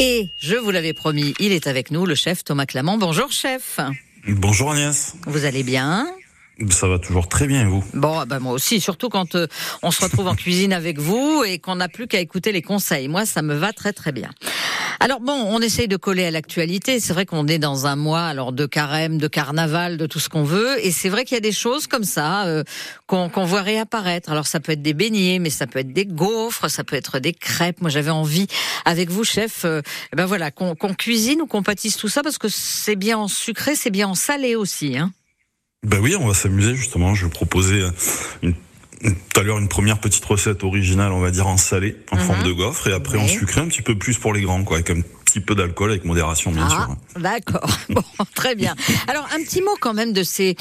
Et je vous l'avais promis, il est avec nous, le chef Thomas Clamant. Bonjour chef. Bonjour Agnès. Vous allez bien? Ça va toujours très bien, vous Bon, bah moi aussi, surtout quand euh, on se retrouve en cuisine avec vous et qu'on n'a plus qu'à écouter les conseils. Moi, ça me va très très bien. Alors bon, on essaye de coller à l'actualité. C'est vrai qu'on est dans un mois alors de carême, de carnaval, de tout ce qu'on veut, et c'est vrai qu'il y a des choses comme ça euh, qu'on voit réapparaître. Alors ça peut être des beignets, mais ça peut être des gaufres, ça peut être des crêpes. Moi, j'avais envie avec vous, chef, euh, ben voilà, qu'on cuisine ou qu'on pâtisse tout ça parce que c'est bien en sucré, c'est bien en salé aussi, hein. Ben oui, on va s'amuser justement. Je vais proposer euh, une tout à l'heure une première petite recette originale, on va dire en salé, en forme mhm. de gaufre, et après en sucré un petit peu plus pour les grands, quoi, avec un petit peu d'alcool, avec modération bien ah, sûr. D'accord, bon, très bien. Alors un petit mot quand même de ces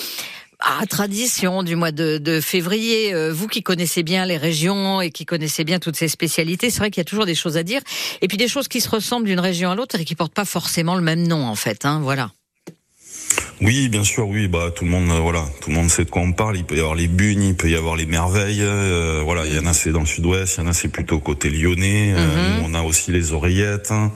ah, traditions du mois de, février. Euh, vous qui connaissez bien les régions et qui connaissez bien toutes ces spécialités, c'est vrai qu'il y a toujours des choses à dire, et puis des choses qui se ressemblent d'une région à l'autre et qui portent pas forcément le même nom en fait. Hein, voilà. Oui, bien sûr, oui, bah tout le monde, euh, voilà, tout le monde sait de quoi on parle. Il peut y avoir les bugnes, il peut y avoir les merveilles. Euh, voilà, il y en a c'est dans le sud-ouest, il y en a c'est plutôt côté lyonnais. Euh, mhm. on a aussi les oreillettes. Hein.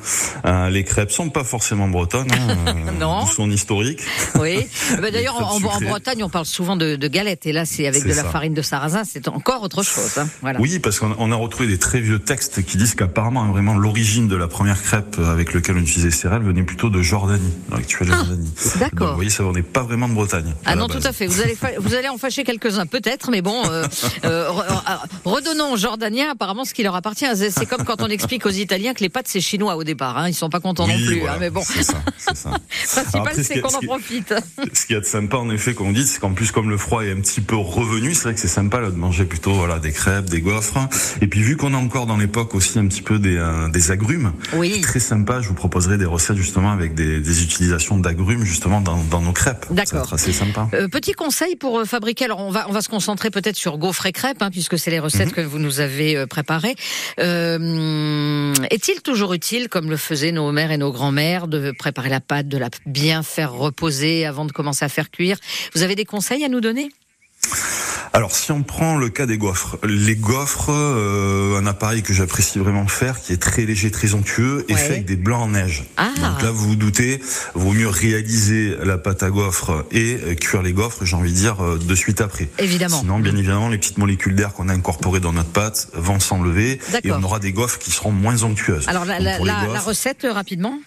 les crêpes sont pas forcément bretonnes. Hein, non. sont historiques. Oui. Bah, d'ailleurs, en, Bretagne, on parle souvent de, de galettes, et là, c'est avec de la farine de sarrasin, c'est encore autre chose. Hein. Voilà. Oui, parce qu'on a retrouvé des très vieux textes qui disent qu'apparemment, vraiment, l'origine de la première crêpe avec laquelle on utilisait céréales venait plutôt de Jordanie, dans l'actuelle ah, Jordanie. D'accord on n'est pas vraiment de Bretagne. Ah non, tout à fait. Vous allez, vous allez en fâcher quelques-uns, peut-être, mais bon, euh, euh, euh, redonnons aux Jordaniens apparemment ce qui leur appartient. C'est comme quand on explique aux Italiens que les pâtes c'est chinois au départ. Hein. Ils sont pas contents non plus. Hein, mais bon, c'est ça. ça. Principal, c'est qu'on en profite. Ce qui est sympa, en effet, comme on dit, c'est qu'en plus, comme le froid est un petit peu revenu, c'est vrai que c'est sympa là, de manger plutôt voilà des crêpes, des gaufres. Et puis vu qu'on est encore dans l'époque aussi un petit peu des, des agrumes, oui. très sympa. Je vous proposerai des recettes justement avec des, des utilisations d'agrumes justement dans, dans nos crêpes. D'accord. C'est sympa. Euh, petit conseil pour euh, fabriquer. Alors on va on va se concentrer peut-être sur gaufres et crêpes hein, puisque c'est les recettes mhm. que vous nous avez euh, préparées. Est-il toujours utile, comme le faisaient nos mères et nos grands-mères, de préparer la pâte, de la bien faire reposer avant de commencer à faire cuire? Vous avez des conseils à nous donner? Alors si on prend le cas des gaufres, les gaufres, euh, un appareil que j'apprécie vraiment faire, qui est très léger, très onctueux, est fait avec des blancs en neige. Ah. Donc là, vous vous doutez, vaut mieux réaliser la pâte à gaufres et euh, cuire les gaufres, j'ai envie de dire, euh, de suite après. Évidemment. Sinon, bien évidemment, les petites molécules d'air qu'on a incorporées dans notre pâte vont s'enlever et on aura des gaufres qui seront moins onctueuses. Alors la, la, la recette rapidement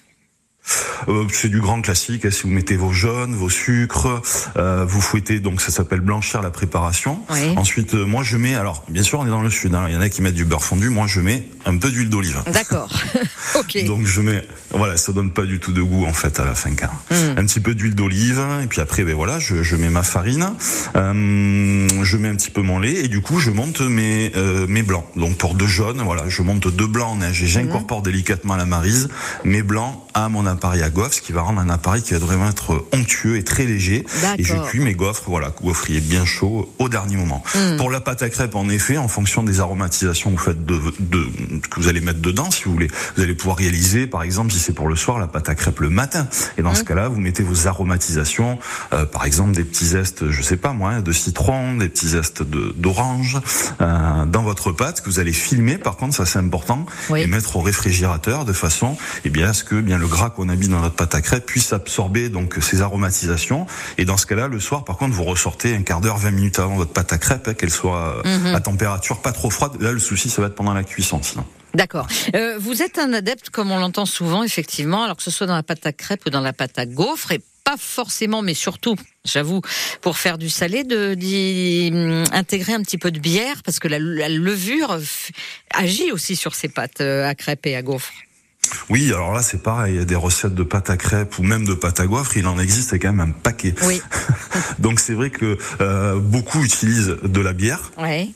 euh, c'est du grand classique. Hein, si vous mettez vos jaunes, vos sucres, euh, vous fouettez, donc ça s'appelle blanchir la préparation. Ensuite, euh, moi je mets, alors bien sûr on est dans le sud, hein, il y en a qui mettent du beurre fondu, moi je mets un peu d'huile d'olive. D'accord. ok. Donc je mets, voilà, ça donne pas du tout de goût en fait à la fin. Car hmm. Un petit peu d'huile d'olive et puis après, ben voilà, je, je mets ma farine, je mets un petit peu mon lait et du coup je monte mes mes blancs. Donc pour deux jaunes, voilà, je monte deux blancs en neige et j'incorpore hmm. délicatement la marise mes blancs à mon appareil à gaufres, ce qui va rendre un appareil qui va vraiment être onctueux et très léger. Et je cuis mes gaufres, voilà, gaufrier bien chaud au dernier moment. Hmm. Pour la pâte à crêpes, en effet, en fonction des aromatisations que vous faites de, de, que vous allez mettre dedans, si vous voulez, vous allez pouvoir réaliser, par exemple, si c'est pour le soir, la pâte à crêpes le matin. Et dans ce hmm. cas-là, vous mettez vos aromatisations, euh, par exemple des petits zestes, je sais pas moi, de citron, des petits zestes d'orange euh, dans votre pâte que vous allez filmer. Par contre, ça c'est important et mettre au réfrigérateur de façon, eh bien, à ce que bien le gras qu'on a mis dans notre pâte à crêpes puisse absorber donc ces aromatisations. Et dans ce cas-là, le soir, par contre, vous ressortez un quart d'heure, 20 minutes avant votre pâte à crêpes, hein, qu'elle soit mhm. à température pas trop froide. Là, le souci, ça va être pendant la cuisson, sinon. D'accord. Euh, vous êtes un adepte, comme on l'entend souvent, effectivement, alors que ce soit dans la pâte à crêpes ou dans la pâte à gaufres, et pas forcément, mais surtout, j'avoue, pour faire du salé, de d'y hum, intégrer un petit peu de bière, parce que la levure agit aussi sur ces pâtes euh, à crêpes et à gaufres. Oui, alors là c'est pareil, il y a des recettes de pâte à crêpes ou même de pâte à gaufres, il en existe quand même un paquet. Oui. Donc c'est vrai que euh, beaucoup utilisent de la bière. Oui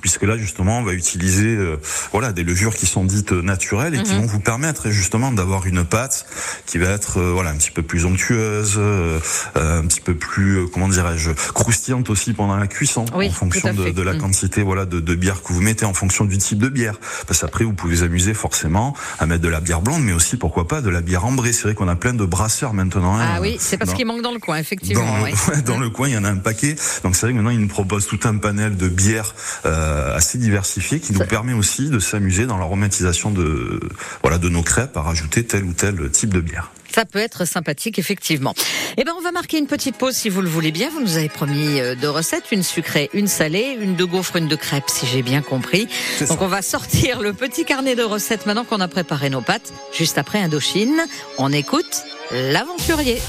puisque là justement on va utiliser euh, voilà des levures qui sont dites naturelles et qui mhm. vont vous permettre justement d'avoir une pâte qui va être euh, voilà un petit peu plus onctueuse, euh, un petit peu plus comment dirais-je croustillante aussi pendant la cuisson en fonction de, de, la mhm. quantité voilà de, de, bière que vous mettez en fonction du type de bière. Parce qu'après vous pouvez vous amuser forcément à mettre de la bière blonde mais aussi pourquoi pas de la bière ambrée. C'est vrai qu'on a plein de brasseurs maintenant hein, ah oui c'est parce qu'il manque dans le coin effectivement dans, dans le coin il y en a un paquet. Donc c'est vrai que maintenant ils nous proposent tout un panel de bières assez diversifié qui nous permet aussi de s'amuser dans la romantisation de voilà de nos crêpes à rajouter tel ou tel type de bière. Ça peut être sympathique, effectivement. Eh ben, on va marquer une petite pause si vous le voulez bien. Vous nous avez promis euh, deux recettes, une sucrée, une salée, une de gaufre, une de crêpes, si j'ai bien compris. Donc, on va sortir le petit carnet de recettes maintenant qu'on a préparé nos pâtes. Juste après Indochine, on écoute l'aventurier.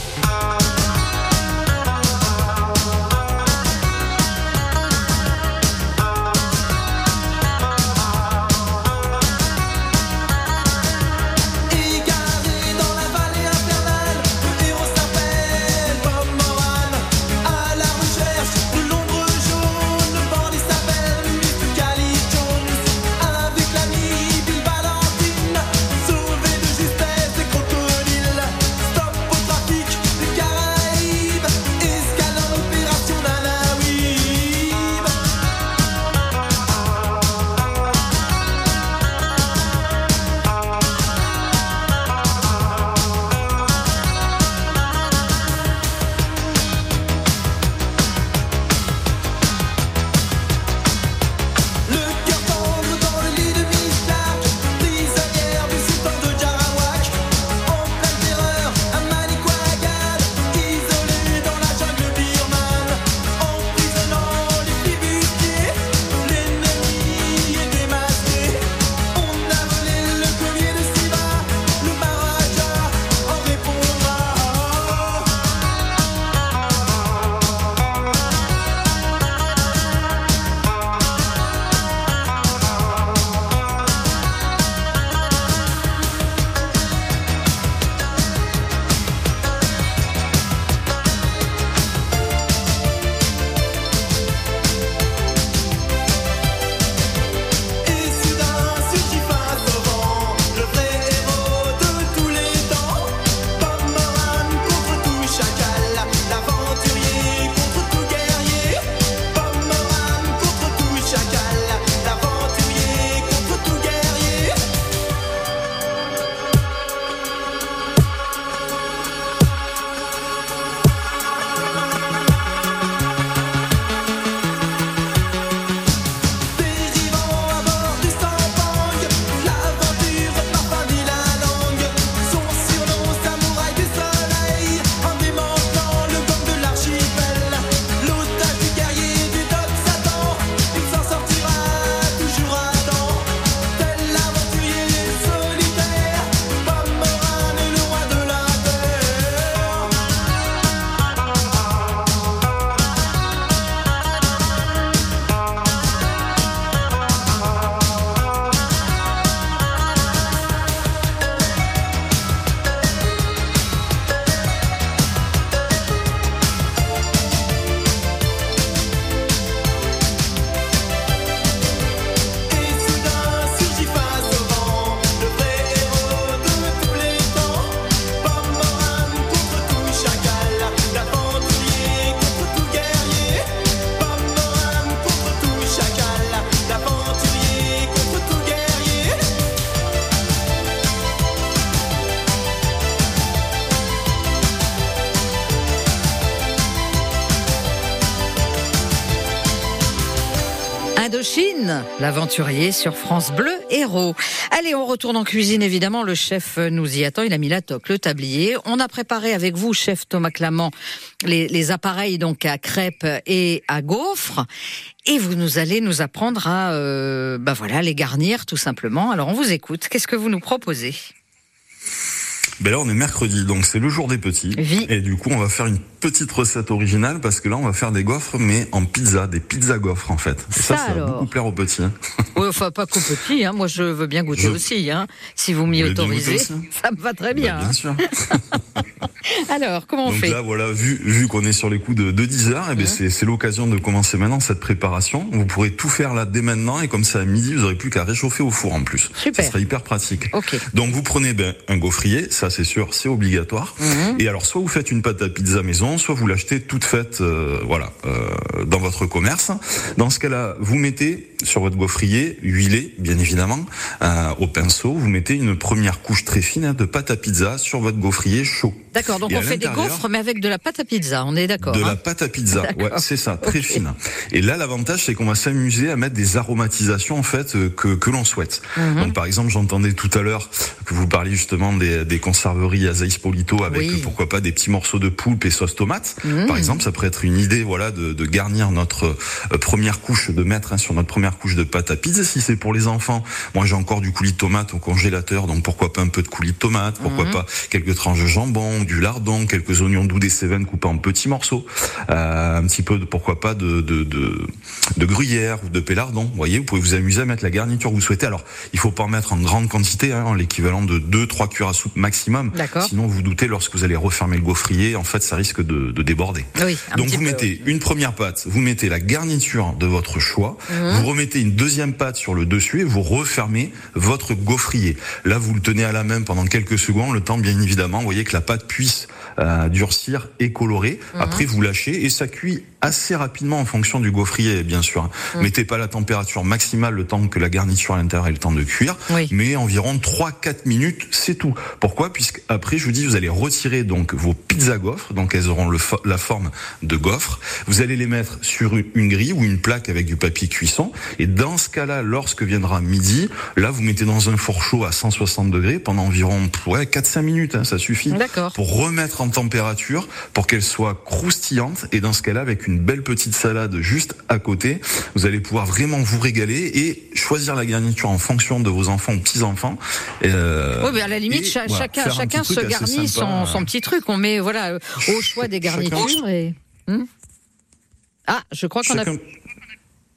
L'aventurier sur France Bleu Héros. Allez, on retourne en cuisine évidemment. Le chef nous y attend. Il a mis la toque, le tablier. On a préparé avec vous, chef Thomas Clamant, les, appareils donc à crêpes et à gaufres. Et vous nous allez nous apprendre à, euh, bah voilà, les garnir tout simplement. Alors on vous écoute. Qu'est-ce que vous nous proposez? Ben là, on est mercredi, donc c'est le jour des petits. Et du coup, on va faire une petite recette originale parce que là, on va faire des gaufres, mais en pizza, des pizzas gaufres en fait. ça, ça, va beaucoup plaire aux petits. Hein. Oui, enfin pas qu'aux petits. Hein. Moi, je veux bien goûter aussi. Hein. Si vous m'y autorisez, ça me va très bien. Ben, bien hein. sûr. Alors, comment on Donc fait là, voilà, vu, vu qu'on est sur les coups de, de 10 heures, eh ben c'est l'occasion de commencer maintenant cette préparation. Vous pourrez tout faire là dès maintenant et comme ça à midi, vous n'aurez plus qu'à réchauffer au four en plus. Super. Ça sera hyper pratique. Okay. Donc vous prenez ben, un gaufrier, ça c'est sûr, c'est obligatoire. Mhm. Et alors soit vous faites une pâte à pizza maison, soit vous l'achetez toute faite, euh, voilà, euh, dans votre commerce. Dans ce cas-là, vous mettez sur votre gaufrier, huilé bien évidemment, euh, au pinceau, vous mettez une première couche très fine hein, de pâte à pizza sur votre gaufrier chaud. D'accord, donc on on fait des gaufres, mais avec de la pâte à pizza, on est d'accord. De la hein pâte à pizza, ouais, c'est ça, très fine. Et là, l'avantage, c'est qu'on va s'amuser à mettre des aromatisations en fait euh, que, que l'on souhaite. Mhm. Donc, par exemple, j'entendais tout à l'heure que vous parliez justement des, des conserveries Azaïs Polito avec pourquoi pas des petits morceaux de poulpe et sauce tomate. Mhm. Par exemple, ça pourrait être une idée, voilà, de, de garnir notre euh, première couche de mettre hein, sur notre première couche de pâte à pizza. Si c'est pour les enfants, moi j'ai encore du coulis de tomate au congélateur, donc pourquoi pas un peu de coulis de tomate, pourquoi mhm. pas quelques tranches de jambon, du quelques oignons doux des Cévennes coupés en petits morceaux, euh, un petit peu de pourquoi pas de de, de, de gruyère ou de pélardon. Vous voyez, vous pouvez vous amuser à mettre la garniture que vous souhaitez. Alors, il faut pas en mettre en grande quantité, hein, l'équivalent de 2-3 cuillères à soupe maximum. Sinon, vous doutez, lorsque vous allez refermer le gaufrier, en fait, ça risque de, de déborder. Oui, Donc, vous mettez une première pâte, vous mettez la garniture de votre choix, mhm. vous remettez une deuxième pâte sur le dessus et vous refermez votre gaufrier. Là, vous le tenez à la main pendant quelques secondes, le temps, bien évidemment, vous voyez que la pâte puisse euh, durcir et colorer. Mhm. Après, vous lâchez et ça cuit assez rapidement en fonction du gaufrier, bien sûr. Mm. Mettez pas la température maximale le temps que la garniture à l'intérieur ait le temps de cuire, mais environ 3-4 minutes, c'est tout. Pourquoi? Puisque après, je vous dis, vous allez retirer donc vos pizzas gaufres, donc elles auront le la forme de gaufres. Vous allez les mettre sur une grille ou une plaque avec du papier cuisson. Et dans ce cas-là, lorsque viendra midi, là, vous mettez dans un four chaud à 160 degrés pendant environ ouais, 4-5 minutes, hein, ça suffit, pour remettre en température, pour qu'elles soient croustillantes. Et dans ce cas-là, avec une une belle petite salade juste à côté. Vous allez pouvoir vraiment vous régaler et choisir la garniture en fonction de vos enfants ou petits-enfants. Euh, oui, mais à la limite, chacun, chacun se garnit son, son, petit truc. On met voilà au choix des garnitures. Et... Hmm ah, je crois qu'on a...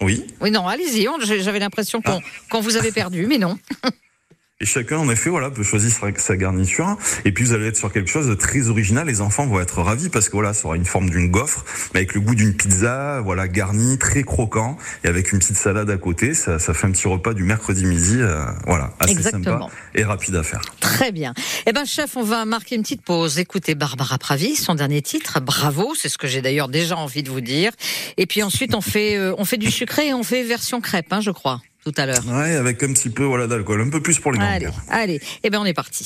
Oui. Oui, non, allez-y. J'avais l'impression qu'on ah. vous avait perdu, mais non. Et chacun, en effet, voilà, peut choisir sa garniture. Et puis, vous allez être sur quelque chose de très original. Les enfants vont être ravis parce que voilà, ça aura une forme d'une gaufre, mais avec le goût d'une pizza, voilà, garni, très croquant, et avec une petite salade à côté. Ça, ça fait un petit repas du mercredi midi, euh, voilà, assez sympa et rapide à faire. Très bien. Eh ben, chef, on va marquer une petite pause. Écoutez Barbara Pravi, son dernier titre, bravo. C'est ce que j'ai d'ailleurs déjà envie de vous dire. Et puis ensuite, on fait, euh, on fait du sucré et on fait version crêpe, hein, je crois tout à l'heure. Ouais, avec un petit peu voilà d'alcool, un peu plus pour les Allez, allez. Eh ben on est parti.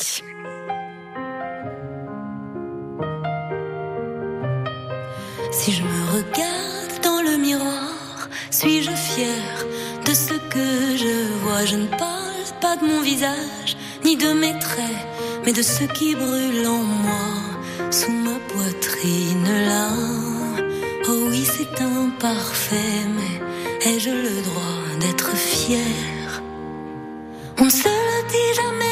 Si je me regarde dans le miroir, suis-je fière de ce que je vois? Je ne parle pas de mon visage, ni de mes traits, mais de ce qui brûle en moi, sous ma poitrine là. Oh oui, c'est imparfait, mais Ai-je le droit d'être fier. On se le dit jamais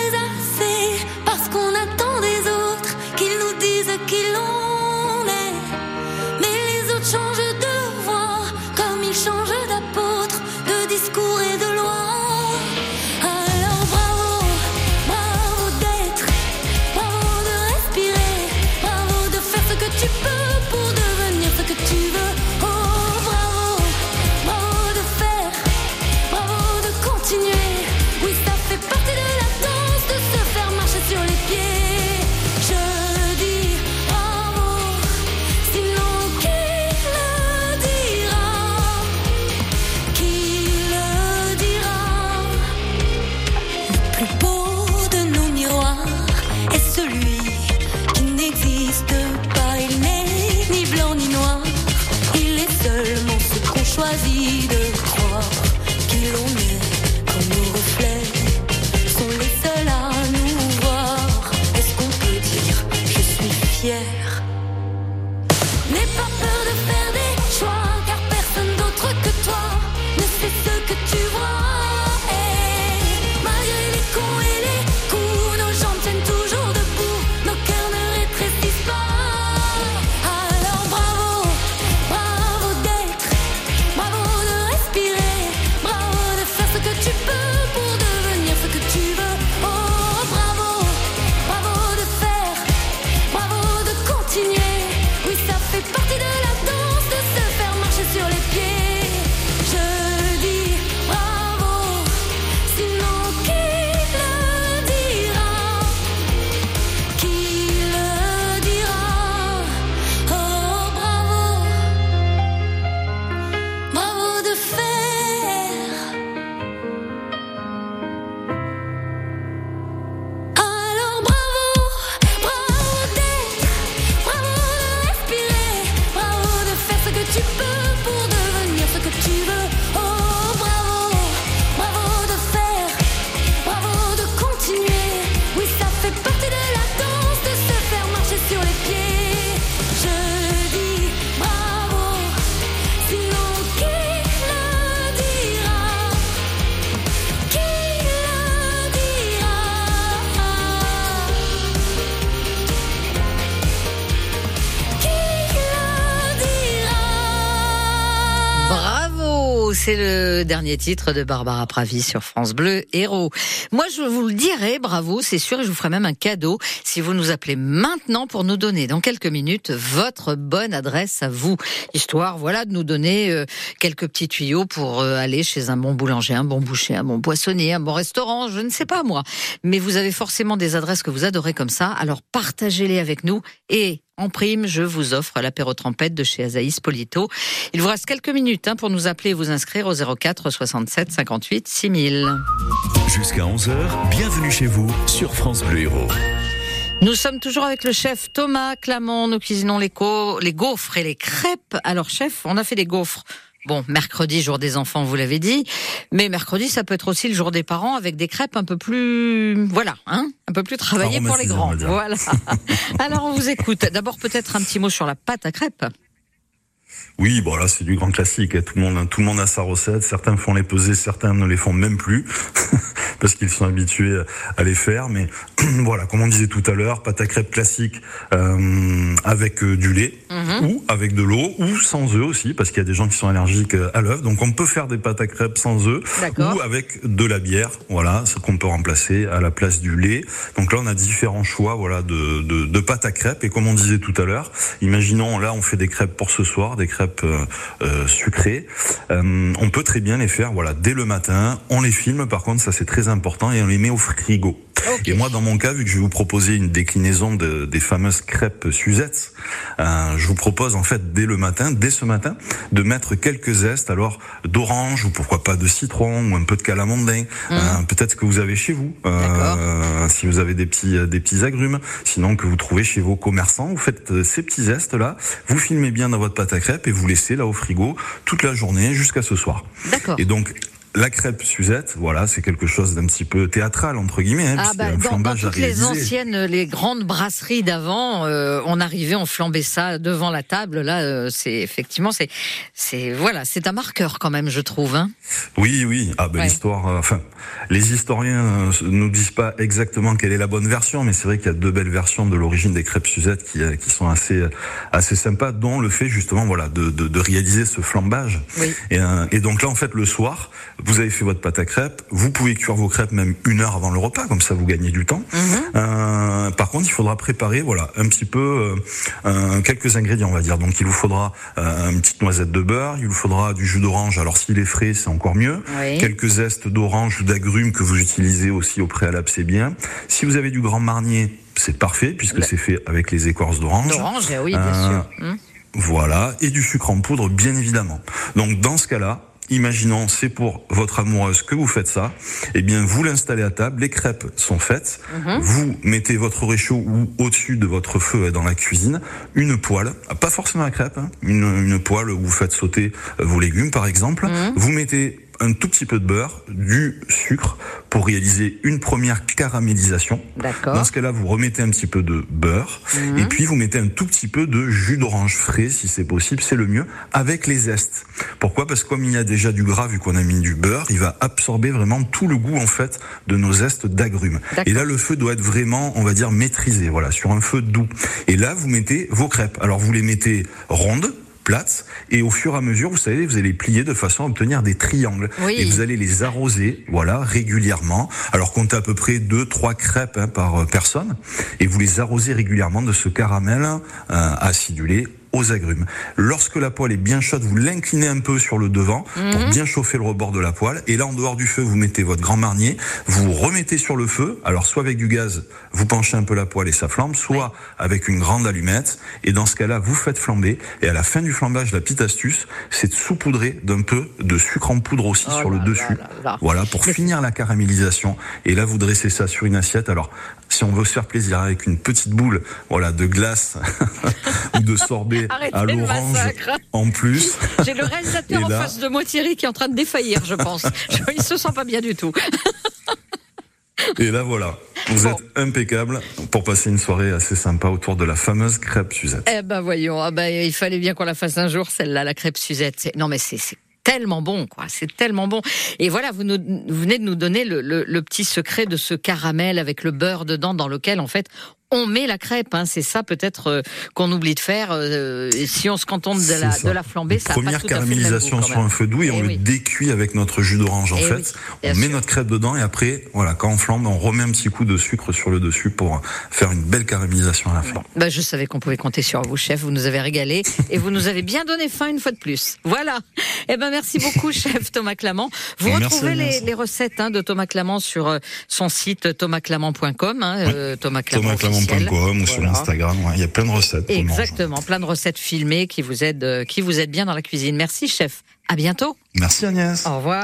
c'est le dernier titre de Barbara Pravi sur France Bleu Héros. Moi, je vous le dirai, bravo, c'est sûr, et je vous ferai même un cadeau si vous nous appelez maintenant pour nous donner dans quelques minutes votre bonne adresse à vous, histoire, voilà, de nous donner euh, quelques petits tuyaux pour euh, aller chez un bon boulanger, un bon boucher, un bon poissonnier, un bon restaurant, je ne sais pas moi. Mais vous avez forcément des adresses que vous adorez comme ça, alors partagez-les avec nous et en prime, je vous offre l'apéro trempette de chez Azaïs Polito. Il vous reste quelques minutes hein, pour nous appeler et vous inscrire au 04 67 58 6000. Jusqu'à 11h, bienvenue chez vous sur France Bleu Héros. Nous sommes toujours avec le chef Thomas Clamont. Nous cuisinons les, les gaufres et les crêpes. Alors, chef, on a fait des gaufres Bon, mercredi, jour des enfants, vous l'avez dit. Mais mercredi, ça peut être aussi le jour des parents avec des crêpes un peu plus, voilà, hein, un peu plus travaillées pour les grands. Voilà. Alors, on vous écoute. D'abord, peut-être un petit mot sur la pâte à crêpes. Oui, bon là c'est du grand classique. Hein. Tout le monde, tout le monde a sa recette. Certains font les peser, certains ne les font même plus parce qu'ils sont habitués à les faire. Mais voilà, comme on disait tout à l'heure, pâte à crêpes classique euh, avec euh, du lait mhm. ou avec de l'eau ou sans œufs aussi parce qu'il y a des gens qui sont allergiques euh, à l'œuf. Donc on peut faire des pâtes à crêpes sans œufs ou avec de la bière. Voilà, ce qu'on peut remplacer à la place du lait. Donc là on a différents choix, voilà, de, de, de pâte à crêpes. Et comme on disait tout à l'heure, imaginons là on fait des crêpes pour ce soir, des crêpes euh, euh, sucrées. Euh, on peut très bien les faire voilà dès le matin. On les filme par contre, ça c'est très important et on les met au frigo. Et moi, dans mon cas, vu que je vais vous proposer une déclinaison de, des fameuses crêpes Suzette, euh, je vous propose en fait dès le matin, dès ce matin, de mettre quelques zestes, alors d'orange ou pourquoi pas de citron ou un peu de calamondin, mmh. peut-être que vous avez chez vous, euh, si vous avez des petits des petits agrumes, sinon que vous trouvez chez vos commerçants, vous faites ces petits zestes là, vous filmez bien dans votre pâte à crêpes et vous laissez là au frigo toute la journée jusqu'à ce soir. D'accord. Et donc la crêpe Suzette, voilà, c'est quelque chose d'un petit peu théâtral entre guillemets. Hein, ah bah, dans, toutes les anciennes, les grandes brasseries d'avant, euh, on arrivait, on flambait ça devant la table. Là, euh, c'est effectivement, c'est, c'est voilà, c'est un marqueur quand même, je trouve. Hein. Oui, oui. Ah ben l'histoire, euh, enfin, les historiens nous disent pas exactement quelle est la bonne version, mais c'est vrai qu'il y a deux belles versions de l'origine des crêpes Suzette qui, qui sont assez assez sympas, dont le fait justement, voilà, de, de, de réaliser ce flambage. Oui. Et, et donc là, en fait, le soir vous avez fait votre pâte à crêpes, vous pouvez cuire vos crêpes même une heure avant le repas, comme ça vous gagnez du temps. Mhm. Euh, par contre, il faudra préparer, voilà, un petit peu euh, quelques ingrédients, on va dire. Donc, il vous faudra euh, une petite noisette de beurre, il vous faudra du jus d'orange. Alors, s'il est frais, c'est encore mieux. Quelques zestes d'orange ou d'agrumes que vous utilisez aussi au préalable, c'est bien. Si vous avez du grand marnier, c'est parfait puisque c'est fait avec les écorces d'orange. D'orange, oui, bien sûr. Hum. Voilà, et du sucre en poudre, bien évidemment. Donc dans ce cas-là, imaginons c'est pour votre amoureuse que vous faites ça, eh bien vous l'installez à table, les crêpes sont faites, mhm. vous mettez votre réchaud ou au-dessus de votre feu dans la cuisine, une poêle, pas forcément la crêpe, hein, une, une poêle où vous faites sauter vos légumes par exemple, mhm. vous mettez un tout petit peu de beurre, du sucre pour réaliser une première caramélisation. Dans ce cas-là, vous remettez un petit peu de beurre mhm. et puis vous mettez un tout petit peu de jus d'orange frais si c'est possible, c'est le mieux avec les zestes. Pourquoi? Parce que comme il y a déjà du gras vu qu'on a mis du beurre, il va absorber vraiment tout le goût en fait de nos zestes d'agrumes. Et là le feu doit être vraiment, on va dire maîtrisé, voilà, sur un feu doux. Et là vous mettez vos crêpes. Alors vous les mettez rondes et au fur et à mesure, vous savez, vous allez plier de façon à obtenir des triangles. Et vous allez les arroser, voilà, régulièrement. Alors comptez à peu près deux, trois crêpes hein, par euh, personne. Et vous les arrosez régulièrement de ce caramel euh, acidulé aux agrumes. Lorsque la poêle est bien chaude, vous l'inclinez un peu sur le devant pour mhm. bien chauffer le rebord de la poêle. Et là, en dehors du feu, vous mettez votre grand marnier, vous remettez sur le feu. Alors, soit avec du gaz, vous penchez un peu la poêle et ça flambe, soit avec une grande allumette. Et dans ce cas-là, vous faites flamber. Et à la fin du flambage, la petite astuce, c'est de saupoudrer d'un peu de sucre en poudre aussi oh sur le dessus. Voilà, pour finir la caramélisation. Et là, vous dressez ça sur une assiette. Alors, si on veut se faire plaisir avec une petite boule, voilà, de glace ou de sorbet à l'orange en plus. J'ai le réalisateur en face de moi, Thierry, qui est en train de défaillir, je pense. Il se sent pas bien du tout. Et là voilà, vous êtes impeccable pour passer une soirée assez sympa autour de la fameuse crêpe Suzette. Eh ben voyons, ah ben, il fallait bien qu'on la fasse un jour celle-là, la crêpe Suzette. Non mais c'est tellement bon, quoi. C'est tellement bon. Et voilà, vous, nous, venez de nous donner le, petit secret de ce caramel avec le beurre dedans, dans lequel, en fait, on met la crêpe. Hein. C'est ça peut-être euh, qu'on oublie de faire. Euh, si on se contente de la, de la flambée, ça Première pas tout caramélisation à fait sur un feu doux et, Eh on oui. le décuit avec notre jus d'orange en Eh fait. oui, on met notre crêpe dedans et après, voilà, quand on flambe, on remet un petit coup de sucre sur le dessus pour faire une belle caramélisation à la fin. Bah, je savais qu'on pouvait compter sur vous, chef. Vous nous avez régalé et vous nous avez bien donné faim une fois de plus. Voilà. Eh ben, merci beaucoup, chef Thomas Clamant. Vous Merci, retrouvez les, les recettes hein, de Thomas Clamant sur euh, son site thomasclamant.com, hein, euh, Thomas Clamant officiel. Thomasclamant.com ou sur Voilà. Instagram, ouais, il y a plein de recettes. Exactement, plein de recettes filmées qui vous aident, euh, qui vous aident bien dans la cuisine. Merci, chef. À bientôt. Merci Agnès. Au revoir.